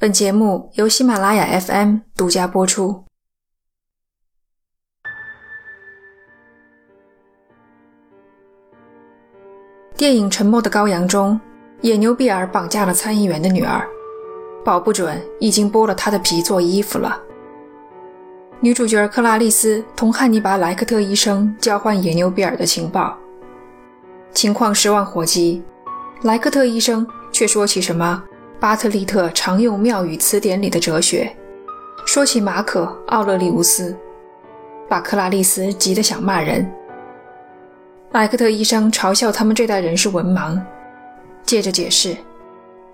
本节目由喜马拉雅 FM 独家播出。电影《沉默的羔羊》中，野牛比尔绑架了参议员的女儿，保不准已经剥了她的皮做衣服了。女主角克拉丽丝同汉尼拔·莱克特医生交换野牛比尔的情报，情况十万火急。莱克特医生却说起什么巴特利特常用妙语词典里的哲学，说起马可·奥勒利乌斯，把克拉丽丝急得想骂人。莱克特医生嘲笑他们这代人是文盲，接着解释，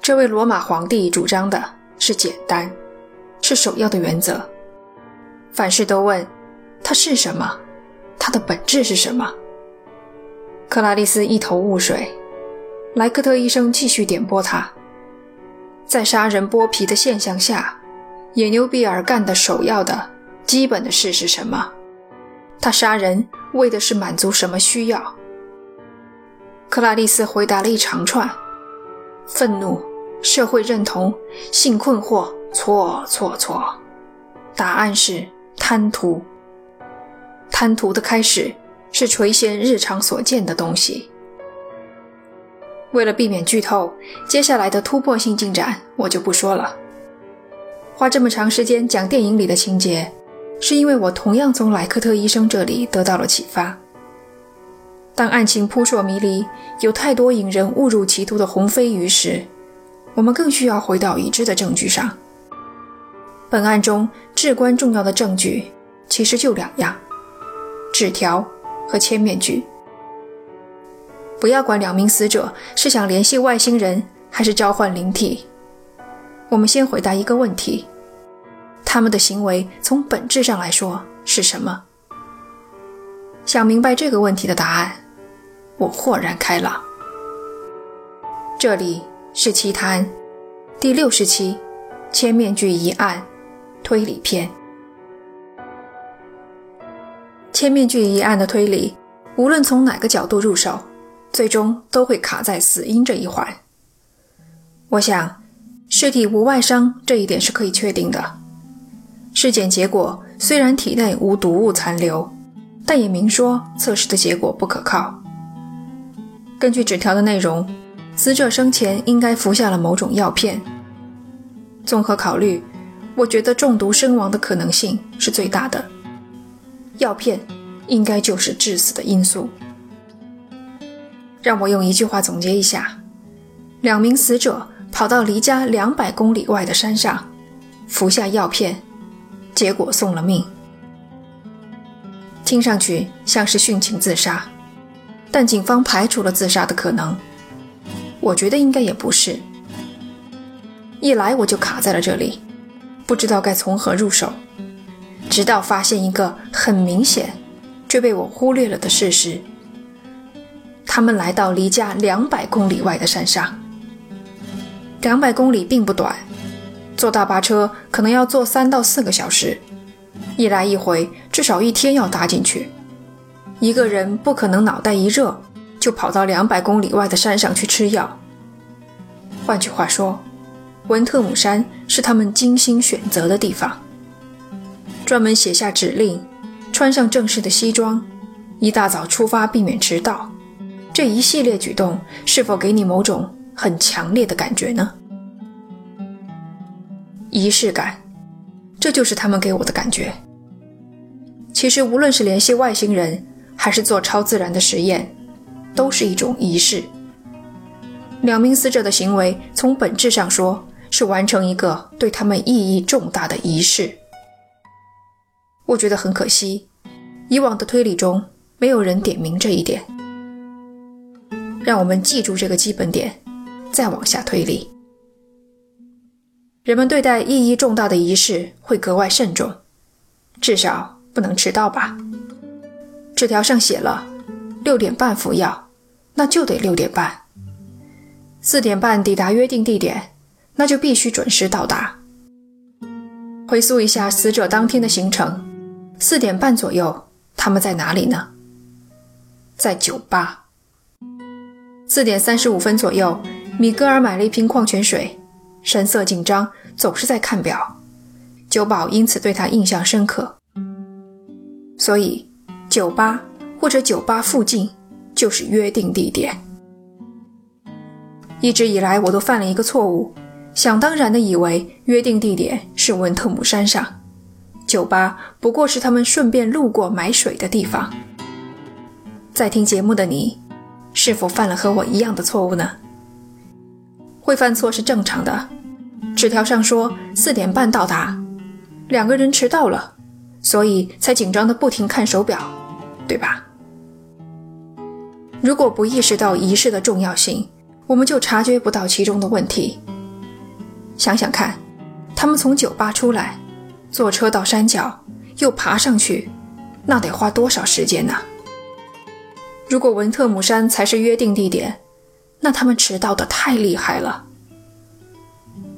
这位罗马皇帝主张的是简单，是首要的原则。凡事都问，它是什么？它的本质是什么？克拉丽丝一头雾水。莱克特医生继续点拨他，在杀人剥皮的现象下，野牛比尔干的首要的、基本的事是什么？他杀人为的是满足什么需要？克拉丽丝回答了一长串：愤怒、社会认同、性困惑。错错错，答案是。贪图，贪图的开始是垂涎日常所见的东西。为了避免剧透，接下来的突破性进展我就不说了。花这么长时间讲电影里的情节，是因为我同样从莱克特医生这里得到了启发。当案情扑朔迷离，有太多引人误入歧途的鸿飞鱼时，我们更需要回到已知的证据上。本案中至关重要的证据，其实就两样：纸条和千面具。不要管两名死者是想联系外星人，还是召唤灵体，我们先回答一个问题：他们的行为从本质上来说是什么？想明白这个问题的答案，我豁然开朗。这里是奇谈第六十期：千面具一案。推理篇，千面具一案的推理，无论从哪个角度入手，最终都会卡在死因这一环。我想，尸体无外伤这一点是可以确定的。尸检结果虽然体内无毒物残留，但也明说测试的结果不可靠。根据纸条的内容，死者生前应该服下了某种药片。综合考虑。我觉得中毒身亡的可能性是最大的，药片应该就是致死的因素。让我用一句话总结一下：两名死者跑到离家两百公里外的山上，服下药片，结果送了命。听上去像是殉情自杀，但警方排除了自杀的可能。我觉得应该也不是。一来我就卡在了这里。不知道该从何入手，直到发现一个很明显却被我忽略了的事实：他们来到离家两百公里外的山上。两百公里并不短，坐大巴车可能要坐三到四个小时，一来一回至少一天要搭进去。一个人不可能脑袋一热就跑到两百公里外的山上去吃药。换句话说。文特姆山是他们精心选择的地方，专门写下指令，穿上正式的西装，一大早出发，避免迟到。这一系列举动是否给你某种很强烈的感觉呢？仪式感，这就是他们给我的感觉。其实，无论是联系外星人，还是做超自然的实验，都是一种仪式。两名死者的行为，从本质上说。是完成一个对他们意义重大的仪式。我觉得很可惜，以往的推理中没有人点明这一点。让我们记住这个基本点，再往下推理。人们对待意义重大的仪式会格外慎重，至少不能迟到吧？纸条上写了六点半服药，那就得六点半。四点半抵达约定地点。那就必须准时到达。回溯一下死者当天的行程，四点半左右，他们在哪里呢？在酒吧。四点三十五分左右，米格尔买了一瓶矿泉水，神色紧张，总是在看表，酒保因此对他印象深刻。所以，酒吧或者酒吧附近就是约定地点。一直以来，我都犯了一个错误，想当然的以为约定地点是文特姆山上，酒吧不过是他们顺便路过买水的地方。在听节目的你，是否犯了和我一样的错误呢？会犯错是正常的。纸条上说四点半到达，两个人迟到了，所以才紧张的不停看手表，对吧？如果不意识到仪式的重要性，我们就察觉不到其中的问题。想想看，他们从酒吧出来，坐车到山脚，又爬上去，那得花多少时间呢？如果文特姆山才是约定地点，那他们迟到的太厉害了。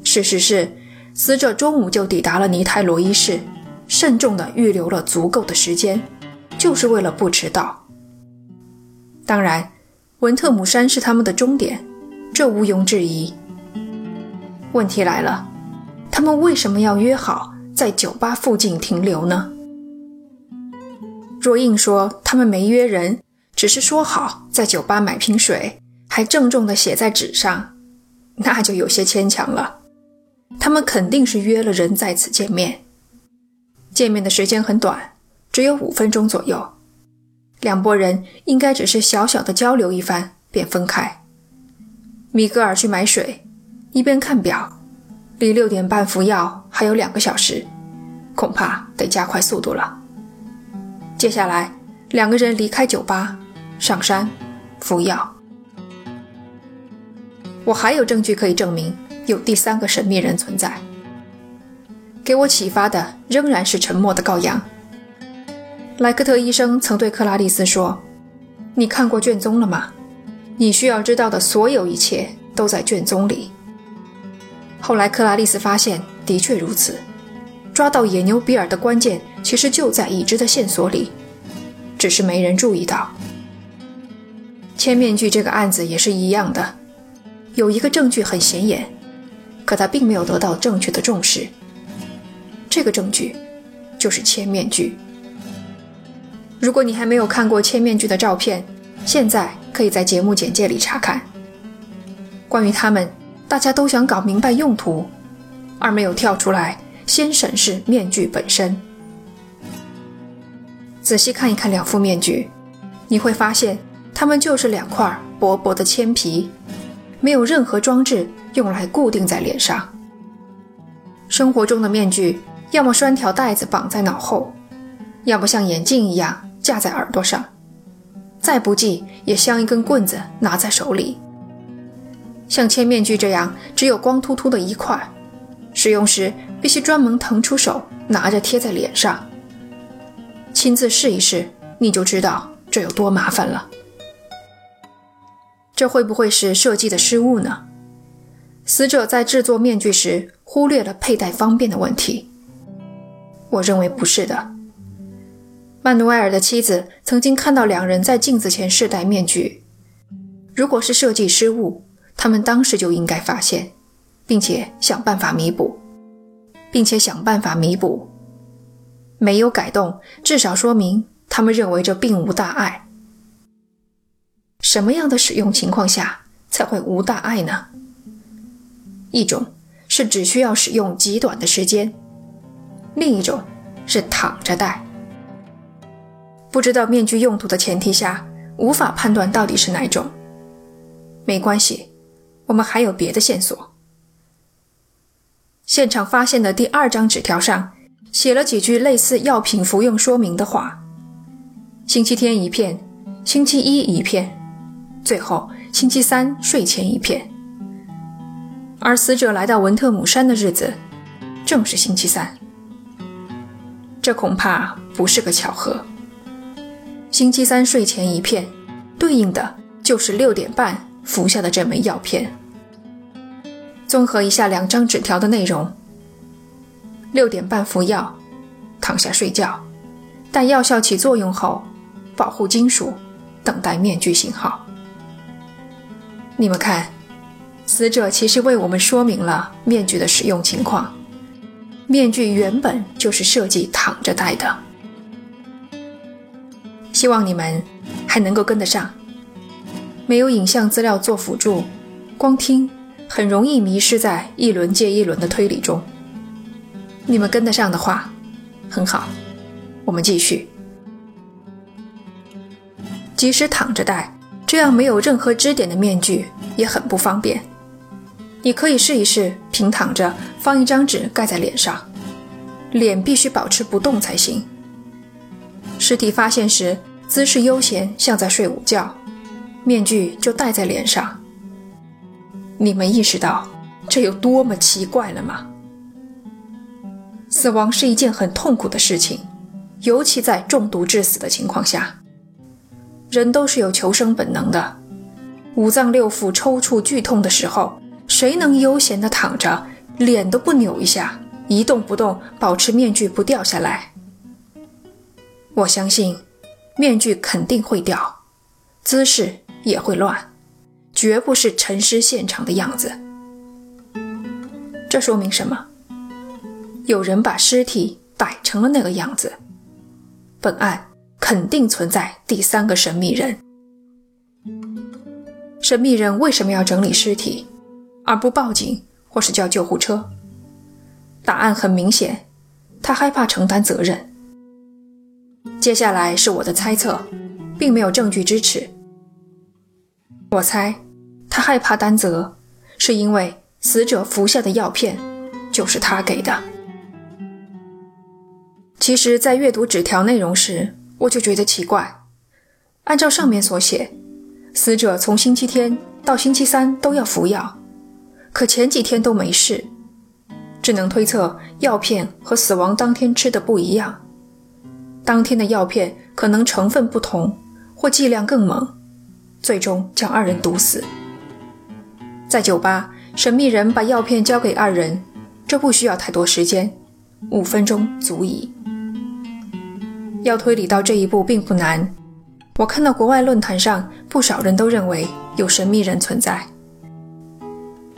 事实是，死者中午就抵达了尼泰罗伊市，慎重地预留了足够的时间，就是为了不迟到。当然，文特姆山是他们的终点。这毋庸置疑。问题来了，他们为什么要约好在酒吧附近停留呢？若硬说他们没约人，只是说好在酒吧买瓶水，还郑重地写在纸上，那就有些牵强了。他们肯定是约了人在此见面。见面的时间很短，只有五分钟左右。两拨人应该只是小小的交流一番，便分开。米格尔去买水，一边看表，离六点半服药还有两个小时，恐怕得加快速度了。接下来，两个人离开酒吧，上山服药。我还有证据可以证明有第三个神秘人存在。给我启发的仍然是沉默的羔羊。莱克特医生曾对克拉丽丝说：“你看过卷宗了吗？”你需要知道的所有一切都在卷宗里。后来，克拉丽丝发现的确如此，抓到野牛比尔的关键其实就在已知的线索里，只是没人注意到。千面具这个案子也是一样的，有一个证据很显眼，可他并没有得到正确的重视。这个证据就是千面具。如果你还没有看过千面具的照片，现在。可以在节目简介里查看。关于他们，大家都想搞明白用途，而没有跳出来先审视面具本身。仔细看一看两副面具，你会发现它们就是两块薄薄的铅皮，没有任何装置用来固定在脸上。生活中的面具，要么拴条带子绑在脑后，要么像眼镜一样架在耳朵上。再不济也像一根棍子拿在手里，像铅面具这样只有光秃秃的一块，使用时必须专门腾出手拿着贴在脸上。亲自试一试，你就知道这有多麻烦了。这会不会是设计的失误呢？死者在制作面具时忽略了佩戴方便的问题？我认为不是的。曼努埃尔的妻子曾经看到两人在镜子前试戴面具。如果是设计失误，他们当时就应该发现，并且想办法弥补，并且想办法弥补。没有改动，至少说明他们认为这并无大碍。什么样的使用情况下才会无大碍呢？一种是只需要使用极短的时间，另一种是躺着戴。不知道面具用途的前提下，无法判断到底是哪种。没关系，我们还有别的线索。现场发现的第二张纸条上写了几句类似药品服用说明的话：星期天一片，星期一一片，最后星期三睡前一片。而死者来到文特姆山的日子正是星期三，这恐怕不是个巧合。星期三睡前一片，对应的就是六点半服下的这枚药片。综合一下两张纸条的内容：六点半服药，躺下睡觉，待药效起作用后，保护金属，等待面具信号。你们看，死者其实为我们说明了面具的使用情况。面具原本就是设计躺着戴的。希望你们还能够跟得上。没有影像资料做辅助，光听很容易迷失在一轮接一轮的推理中。你们跟得上的话，很好。我们继续。即使躺着戴，这样没有任何支点的面具也很不方便。你可以试一试平躺着，放一张纸盖在脸上，脸必须保持不动才行。尸体发现时姿势悠闲，像在睡午觉，面具就戴在脸上。你们意识到这有多么奇怪了吗？死亡是一件很痛苦的事情，尤其在中毒致死的情况下。人都是有求生本能的，五脏六腑抽搐剧痛的时候，谁能悠闲地躺着，脸都不扭一下，一动不动，保持面具不掉下来？我相信，面具肯定会掉，姿势也会乱，绝不是沉尸现场的样子。这说明什么？有人把尸体摆成了那个样子。本案。肯定存在第三个神秘人。神秘人为什么要整理尸体，而不报警或是叫救护车？答案很明显，他害怕承担责任。接下来是我的猜测，并没有证据支持。我猜，他害怕担责，是因为死者服下的药片就是他给的。其实，在阅读纸条内容时。我就觉得奇怪，按照上面所写，死者从星期天到星期三都要服药，可前几天都没事，只能推测药片和死亡当天吃的不一样，当天的药片可能成分不同或剂量更猛，最终将二人毒死。在酒吧，神秘人把药片交给二人，这不需要太多时间，五分钟足矣。要推理到这一步并不难。我看到国外论坛上不少人都认为有神秘人存在。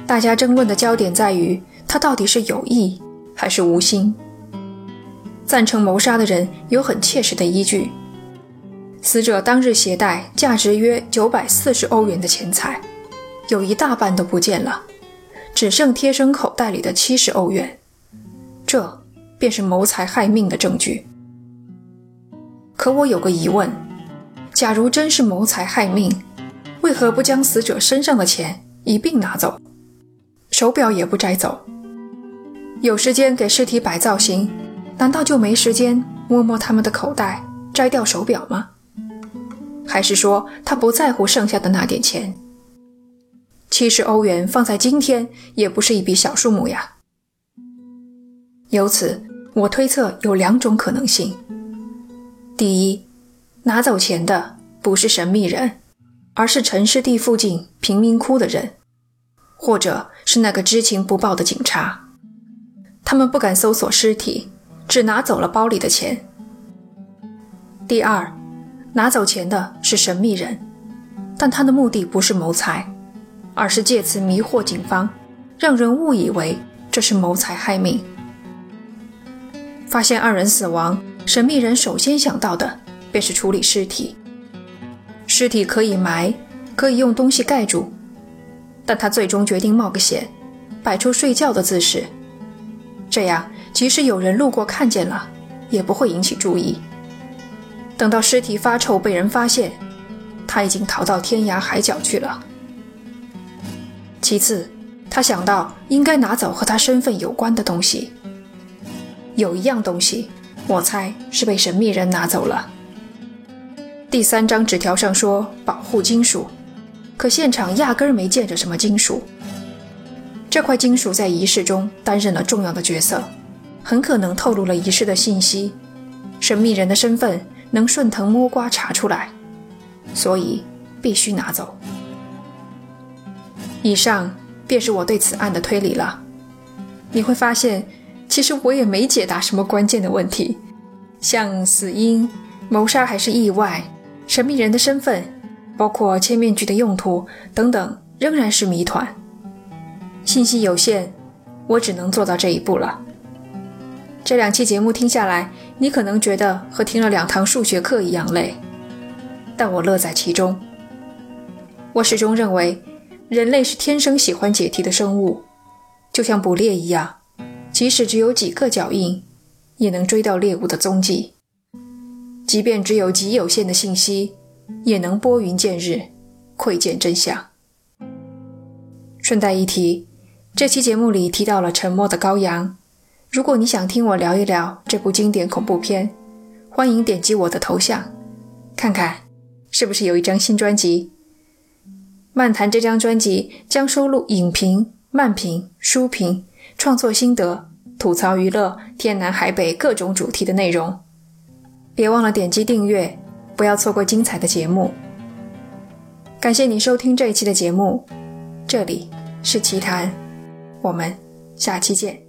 大家争论的焦点在于他到底是有意还是无心。赞成谋杀的人有很切实的依据：死者当日携带价值约九百四十欧元的钱财，有一大半都不见了，只剩贴身口袋里的七十欧元。这便是谋财害命的证据。可我有个疑问：假如真是谋财害命，为何不将死者身上的钱一并拿走，手表也不摘走？有时间给尸体摆造型，难道就没时间摸摸他们的口袋，摘掉手表吗？还是说他不在乎剩下的那点钱？七十欧元放在今天也不是一笔小数目呀。由此，我推测有两种可能性。第一，拿走钱的不是神秘人，而是陈尸地附近贫民窟的人，或者是那个知情不报的警察。他们不敢搜索尸体，只拿走了包里的钱。第二，拿走钱的是神秘人，但他的目的不是谋财，而是借此迷惑警方，让人误以为这是谋财害命。发现二人死亡。神秘人首先想到的便是处理尸体。尸体可以埋，可以用东西盖住，但他最终决定冒个险，摆出睡觉的姿势。这样，即使有人路过看见了，也不会引起注意。等到尸体发臭被人发现，他已经逃到天涯海角去了。其次，他想到应该拿走和他身份有关的东西。有一样东西。我猜是被神秘人拿走了。第三张纸条上说保护金属，可现场压根儿没见着什么金属。这块金属在仪式中担任了重要的角色，很可能透露了仪式的信息。神秘人的身份能顺藤摸瓜查出来，所以必须拿走。以上便是我对此案的推理了。你会发现。其实我也没解答什么关键的问题，像死因、谋杀还是意外、神秘人的身份，包括切面具的用途等等，仍然是谜团。信息有限，我只能做到这一步了。这两期节目听下来，你可能觉得和听了两堂数学课一样累，但我乐在其中。我始终认为，人类是天生喜欢解题的生物，就像捕猎一样，即使只有几个脚印，也能追到猎物的踪迹；即便只有极有限的信息，也能拨云见日，窥见真相。顺带一提，这期节目里提到了《沉默的羔羊》。如果你想听我聊一聊这部经典恐怖片，欢迎点击我的头像，看看是不是有一张新专辑。漫谈这张专辑将收录影评、漫评、书评、创作心得、吐槽娱乐、天南海北各种主题的内容。别忘了点击订阅，不要错过精彩的节目。感谢你收听这一期的节目，这里是奇谈，我们下期见。